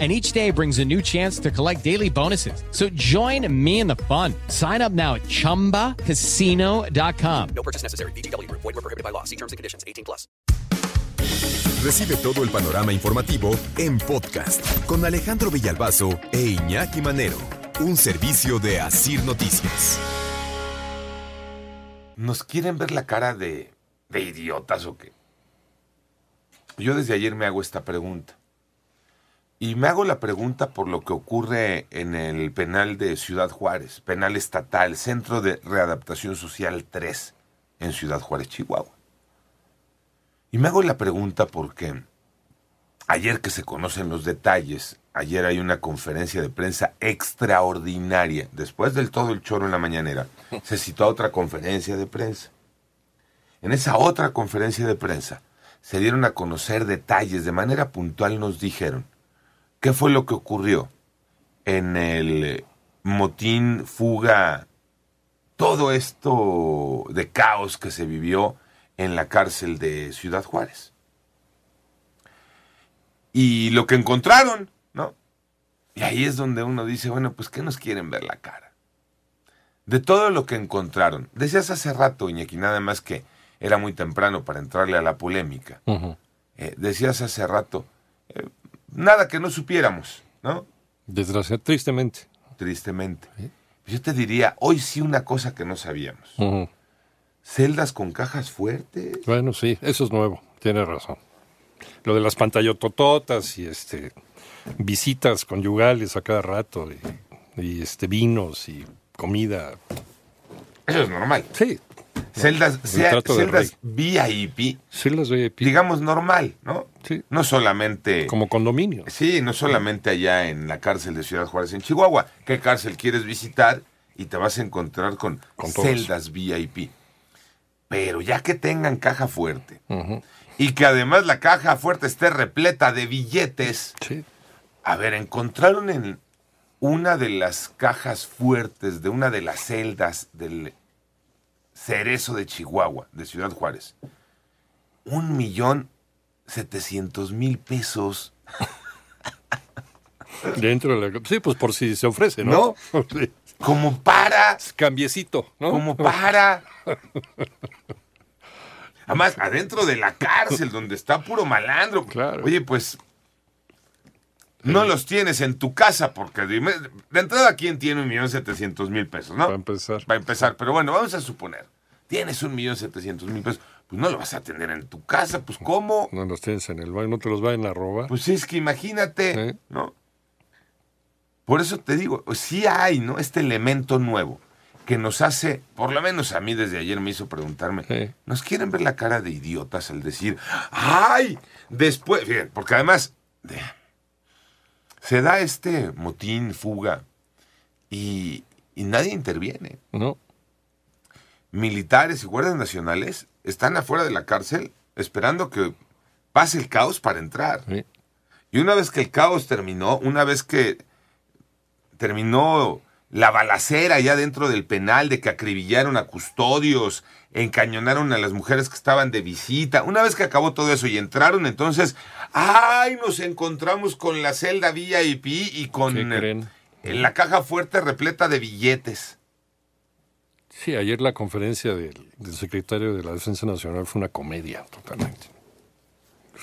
and each day brings a new chance to collect daily bonuses. So join me in the fun. Sign up now at ChumbaCasino.com. No purchase necessary. BGW. Void were prohibited by law. See terms and conditions. 18 plus. Recibe todo el panorama informativo en podcast con Alejandro Villalbazo e Iñaki Manero. Un servicio de Asir Noticias. ¿Nos quieren ver la cara de, de idiotas o qué? Yo desde ayer me hago esta pregunta. Y me hago la pregunta por lo que ocurre en el penal de Ciudad Juárez, penal estatal, Centro de Readaptación Social 3, en Ciudad Juárez, Chihuahua. Y me hago la pregunta porque ayer que se conocen los detalles, ayer hay una conferencia de prensa extraordinaria, después del todo el choro en la mañanera, se citó otra conferencia de prensa. En esa otra conferencia de prensa se dieron a conocer detalles, de manera puntual nos dijeron, ¿Qué fue lo que ocurrió en el motín, fuga, todo esto de caos que se vivió en la cárcel de Ciudad Juárez? Y lo que encontraron, ¿no? Y ahí es donde uno dice, bueno, pues ¿qué nos quieren ver la cara? De todo lo que encontraron, decías hace rato, Iñaki, nada más que era muy temprano para entrarle a la polémica. Eh, decías hace rato, eh, nada que no supiéramos, ¿no? Desgraciadamente, tristemente. Tristemente. Yo te diría, hoy sí una cosa que no sabíamos. Celdas con cajas fuertes. Bueno, sí, eso es nuevo, tienes razón. Lo de las pantallotototas y este visitas conyugales a cada rato y, y este vinos y comida. Eso es normal. Sí, Celdas, sea- celdas VIP, celdas VIP. digamos normal, ¿no? Sí. No solamente... Como condominio. Sí, no solamente allá en la cárcel de Ciudad Juárez, en Chihuahua. ¿Qué cárcel quieres visitar? Y te vas a encontrar con, celdas VIP. Pero ya que tengan caja fuerte y que además la caja fuerte esté repleta de billetes, Sí. a ver, encontraron en una de las cajas fuertes de una de las celdas del Cerezo de Chihuahua, de Ciudad Juárez, un millón setecientos mil pesos. Dentro de la... Sí, pues por si se ofrece, ¿no? Como para, Cambiecito, ¿no? como para. Además, adentro de la cárcel, donde está puro malandro. Claro. Oye, pues. No los tienes en tu casa, porque dime, de entrada, ¿quién tiene un millón setecientos mil pesos, no? Para empezar. Va a empezar, pero bueno, vamos a suponer. Tienes un millón setecientos mil pesos, pues no lo vas a tener en tu casa, pues ¿cómo? No los tienes en el baño, no te los vayan a robar. Pues es que imagínate. ¿no? Por eso te digo, sí hay, ¿no? Este elemento nuevo que nos hace, por lo menos a mí desde ayer me hizo preguntarme, Sí. ¿nos quieren ver la cara de idiotas al decir, ¡ay! Después, fíjate, porque además de- se da este motín, fuga, y, y nadie interviene. ¿No? Militares y guardias nacionales están afuera de la cárcel esperando que pase el caos para entrar. Sí. Y una vez que el caos terminó, una vez que terminó la balacera ya dentro del penal de que acribillaron a custodios, encañonaron a las mujeres que estaban de visita, una vez que acabó todo eso y entraron, entonces, ¡ay! Nos encontramos con la celda VIP y con ¿Qué eh, creen? la caja fuerte repleta de billetes. Sí, ayer la conferencia del, del secretario de la Defensa Nacional fue una comedia, totalmente.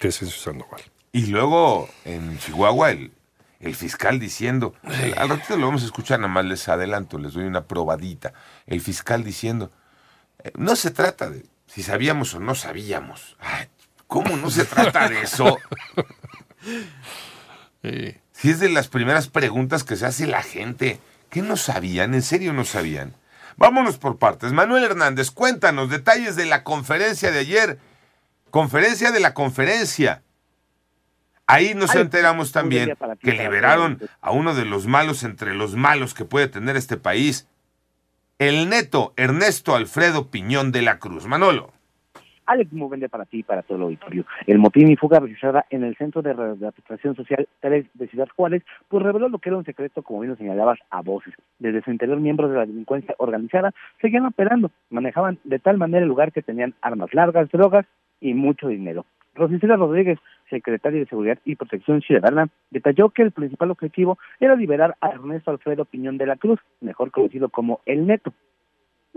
¿Qué es eso, Sandoval? Y luego en Chihuahua el, el fiscal diciendo, al ratito lo vamos a escuchar, nada más les adelanto, les doy una probadita. El fiscal diciendo, eh, no se trata de si sabíamos o no sabíamos. Ay, ¿Cómo no se trata de eso? Sí. Si es de las primeras preguntas que se hace la gente. ¿Qué no sabían? ¿En serio no sabían? Vámonos por partes. Manuel Hernández, cuéntanos detalles de la conferencia de ayer. Conferencia de la conferencia. Ahí nos Ay, enteramos también ti, que liberaron a uno de los malos entre los malos que puede tener este país. El neto Ernesto Alfredo Piñón de la Cruz. Manolo. Alex Movende para ti y para todo el auditorio. El motín y fuga registrada en el Centro de Readaptación Social 3 de Ciudad Juárez, pues reveló lo que era un secreto, como bien lo señalabas, a voces. Desde su interior, miembros de la delincuencia organizada seguían operando, manejaban de tal manera el lugar que tenían armas largas, drogas y mucho dinero. Rosicela Rodríguez, secretaria de Seguridad y Protección Ciudadana, detalló que el principal objetivo era liberar a Ernesto Alfredo Piñón de la Cruz, mejor conocido como El Neto.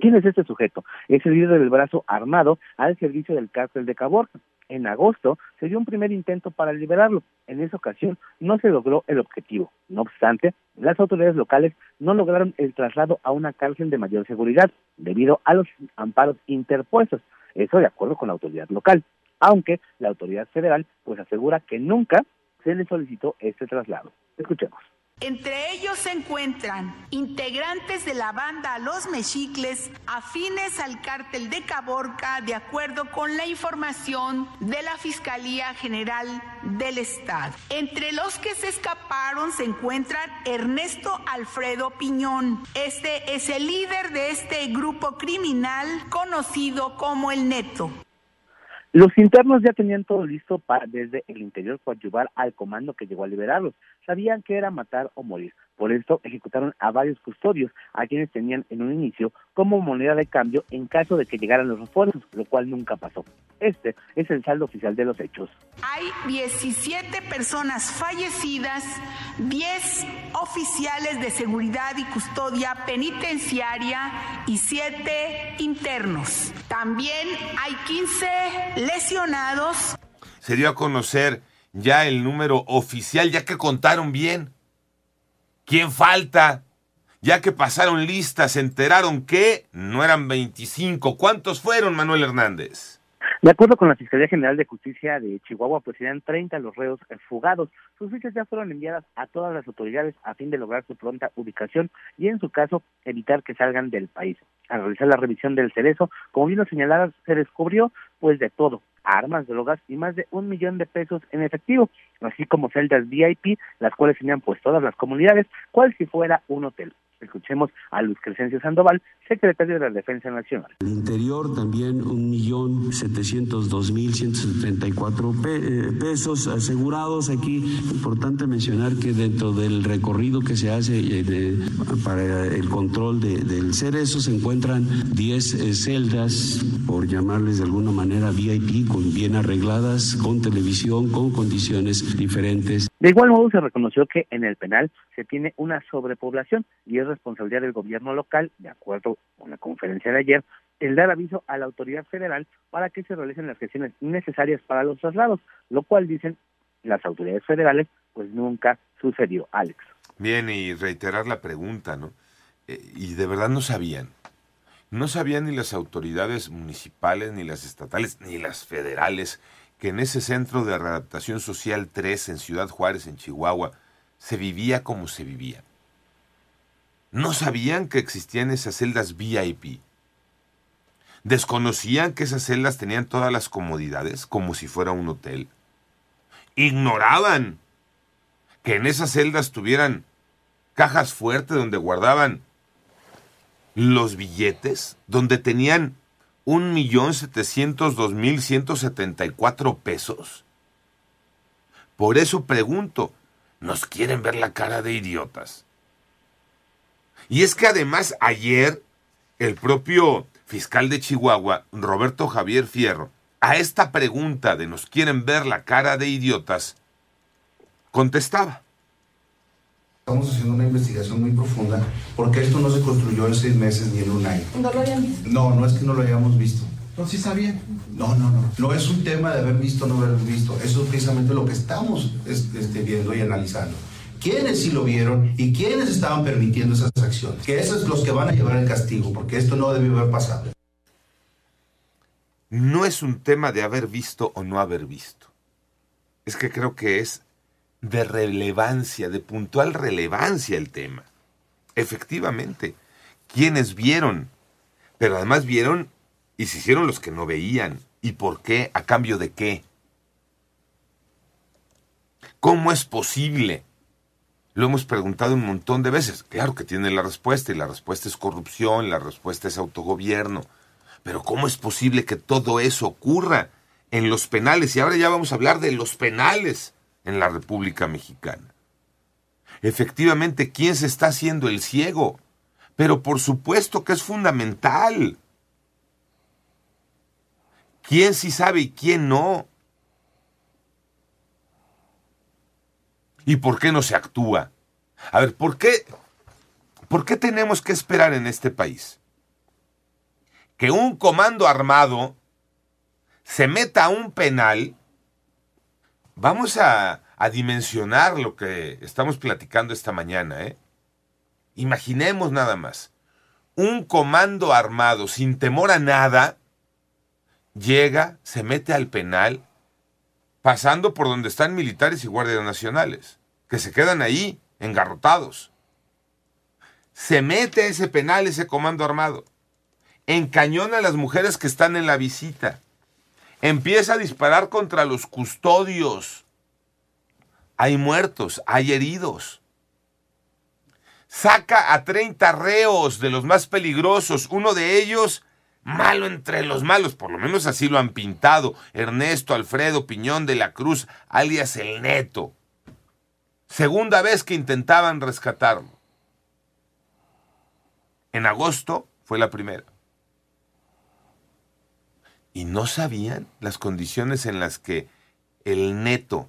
¿Quién es este sujeto? Es el líder del brazo armado al servicio del cártel de Caborca. En agosto se dio un primer intento para liberarlo. En esa ocasión no se logró el objetivo. No obstante, las autoridades locales no lograron el traslado a una cárcel de mayor seguridad debido a los amparos interpuestos. Eso de acuerdo con la autoridad local aunque la autoridad federal pues asegura que nunca se le solicitó este traslado. Escuchemos. Entre ellos se encuentran integrantes de la banda Los Mexicles afines al cártel de Caborca de acuerdo con la información de la Fiscalía General del Estado. Entre los que se escaparon se encuentran Ernesto Alfredo Piñón. Este es el líder de este grupo criminal conocido como el Neto. Los internos ya tenían todo listo para desde el interior coadyuvar al comando que llegó a liberarlos. Sabían que era matar o morir. Por esto ejecutaron a varios custodios, a quienes tenían en un inicio como moneda de cambio en caso de que llegaran los refuerzos, lo cual nunca pasó. Este es el saldo oficial de los hechos. Hay 17 personas fallecidas, 10 oficiales de seguridad y custodia penitenciaria y 7 internos. También hay 15 lesionados. Se dio a conocer ya el número oficial, ya que contaron bien. ¿Quién falta? Ya que pasaron listas, se enteraron que no eran 25. ¿Cuántos fueron, Manuel Hernández? De acuerdo con la Fiscalía General de Justicia de Chihuahua, pues serían 30 los reos fugados. Sus fichas ya fueron enviadas a todas las autoridades a fin de lograr su pronta ubicación y, en su caso, evitar que salgan del país. Al realizar la revisión del cerezo, como bien lo señalaba, se descubrió pues de todo, armas, drogas y más de un millón de pesos en efectivo, así como celdas VIP, las cuales tenían pues todas las comunidades, cual si fuera un hotel. Escuchemos a Luis Crescencio Sandoval, secretario de la Defensa Nacional. El interior también un millón setecientos dos mil ciento setenta y cuatro eh, pesos asegurados. Aquí importante mencionar que dentro del recorrido que se hace eh, para el control del cerezo se encuentran 10 eh, celdas, por llamarles de alguna manera VIP, con bien arregladas, con televisión, con condiciones diferentes. De igual modo se reconoció que en el penal se tiene una sobrepoblación y es responsabilidad del gobierno local, de acuerdo con la conferencia de ayer, el dar aviso a la autoridad federal para que se realicen las gestiones necesarias para los traslados, lo cual dicen las autoridades federales, pues nunca sucedió, Alex. Bien, y reiterar la pregunta, ¿no? Eh, y de verdad no sabían. No sabían ni las autoridades municipales, ni las estatales, ni las federales que en ese centro de readaptación social 3 en Ciudad Juárez, en Chihuahua, se vivía como se vivía. No sabían que existían esas celdas VIP. Desconocían que esas celdas tenían todas las comodidades, como si fuera un hotel. Ignoraban que en esas celdas tuvieran cajas fuertes donde guardaban los billetes, donde tenían un millón setecientos dos mil ciento setenta y cuatro pesos. Por eso pregunto, ¿nos quieren ver la cara de idiotas? Y es que además ayer el propio fiscal de Chihuahua, Roberto Javier Fierro, a esta pregunta de ¿nos quieren ver la cara de idiotas? contestaba. Estamos haciendo una investigación muy profunda porque esto no se construyó en seis meses ni en un año. ¿No lo habían visto? No, no es que no lo hayamos visto. No, sí sabían. No, no, no. No es un tema de haber visto o no haber visto. Eso es precisamente lo que estamos este, viendo y analizando. ¿Quiénes sí lo vieron y quiénes estaban permitiendo esas acciones? Que esos son los que van a llevar el castigo, porque esto no debió haber pasado. No es un tema de haber visto o no haber visto. Es que creo que es de relevancia, de puntual relevancia el tema. Efectivamente, quienes vieron, pero además vieron y se hicieron los que no veían. ¿Y por qué? ¿A cambio de qué? ¿Cómo es posible? Lo hemos preguntado un montón de veces. Claro que tiene la respuesta y la respuesta es corrupción, la respuesta es autogobierno. Pero ¿cómo es posible que todo eso ocurra en los penales? Y ahora ya vamos a hablar de los penales en la República Mexicana. Efectivamente, ¿quién se está haciendo el ciego? Pero por supuesto que es fundamental. ¿Quién sí sabe y quién no? ¿Y por qué no se actúa? A ver, ¿por qué, ¿por qué tenemos que esperar en este país? Que un comando armado se meta a un penal. Vamos a, dimensionar lo que estamos platicando esta mañana, ¿eh? Imaginemos nada más. Un comando armado sin temor a nada llega, se mete al penal, pasando por donde están militares y guardias nacionales que se quedan ahí, engarrotados. Se mete a ese penal, ese comando armado. Encañona a las mujeres que están en la visita. Empieza a disparar contra los custodios. Hay muertos, hay heridos. Saca a 30 reos de los más peligrosos. Uno de ellos, malo entre los malos, por lo menos así lo han pintado. Ernesto Alfredo Piñón de la Cruz, alias el Neto. Segunda vez que intentaban rescatarlo. En agosto fue la primera. Y no sabían las condiciones en las que el neto,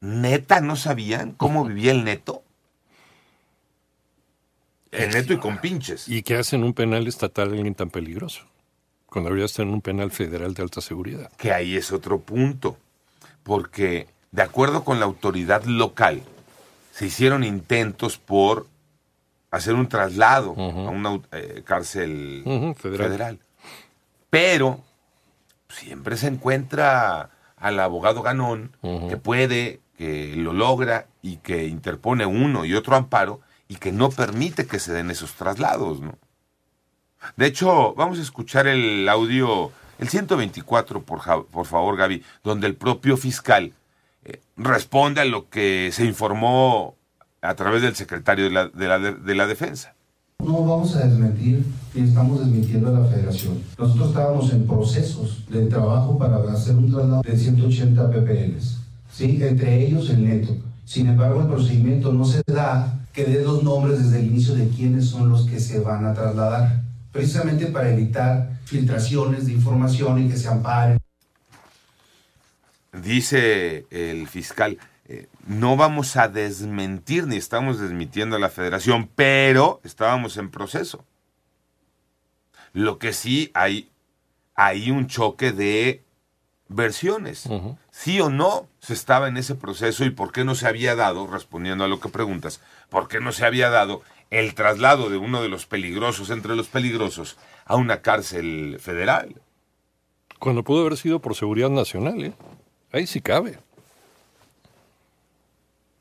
neta, no sabían cómo vivía el neto. El neto y con pinches. ¿Y qué hacen un penal estatal alguien tan peligroso? Cuando debería estar en un penal federal de alta seguridad. Que ahí es otro punto. Porque de acuerdo con la autoridad local, se hicieron intentos por hacer un traslado a una eh, cárcel federal. federal. Pero siempre se encuentra al abogado ganón que puede, que lo logra y que interpone uno y otro amparo y que no permite que se den esos traslados, ¿no? De hecho, vamos a escuchar el audio, el 124, por, por favor, Gaby, donde el propio fiscal eh, responde a lo que se informó a través del secretario de la, de la, de la Defensa. No vamos a desmentir y estamos desmintiendo a la federación. Nosotros estábamos en procesos de trabajo para hacer un traslado de 180 PPLs, ¿sí? entre ellos el neto. Sin embargo, el procedimiento no se da que dé los nombres desde el inicio de quiénes son los que se van a trasladar, precisamente para evitar filtraciones de información y que se amparen. Dice el fiscal, eh, no vamos a desmentir ni estamos desmintiendo a la federación, pero estábamos en proceso. Lo que sí hay, hay un choque de versiones. Sí o no se estaba en ese proceso y por qué no se había dado, respondiendo a lo que preguntas, por qué no se había dado el traslado de uno de los peligrosos entre los peligrosos a una cárcel federal. Cuando pudo haber sido por seguridad nacional, ¿eh? Ahí sí cabe.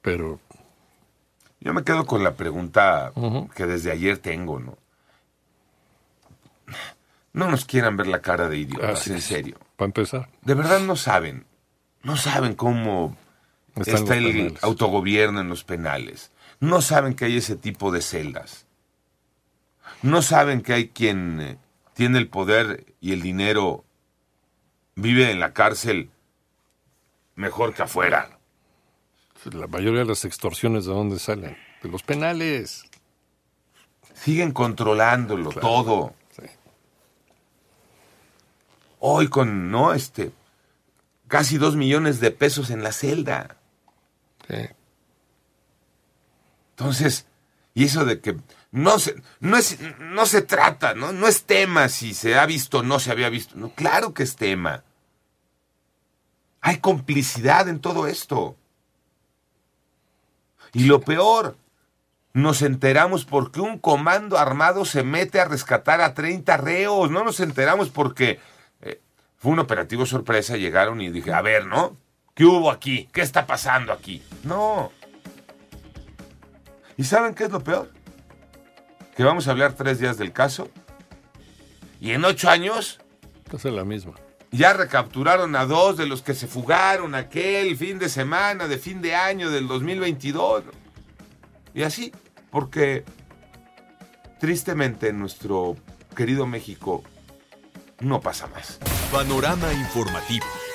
Pero. Yo me quedo con la pregunta que desde ayer tengo, ¿no? No nos quieran ver la cara de idiotas, en serio. Para empezar. De verdad no saben. No saben cómo está el penales. autogobierno en los penales. No saben que hay ese tipo de celdas. No saben que hay quien eh, tiene el poder y el dinero, vive en la cárcel mejor que afuera. La mayoría de las extorsiones de dónde salen? De los penales. Siguen controlándolo claro, todo. Hoy con, ¿no? Este, casi dos millones de pesos en la celda. Sí. Entonces, y eso de que no se, no es, no se trata, ¿no? No es tema si se ha visto o no se había visto. No, claro que es tema. Hay complicidad en todo esto. Y lo peor, nos enteramos porque un comando armado se mete a rescatar a 30 reos. No nos enteramos porque fue un operativo sorpresa. Llegaron y dije, a ver, ¿no? ¿Qué hubo aquí? ¿Qué está pasando aquí? No. ¿Y saben qué es lo peor? Que vamos a hablar tres días del caso. Y en ocho años... Es la misma. Ya recapturaron a dos de los que se fugaron aquel fin de semana, de fin de año del 2022. Y así, porque tristemente en nuestro querido México no pasa más. Panorama informativo.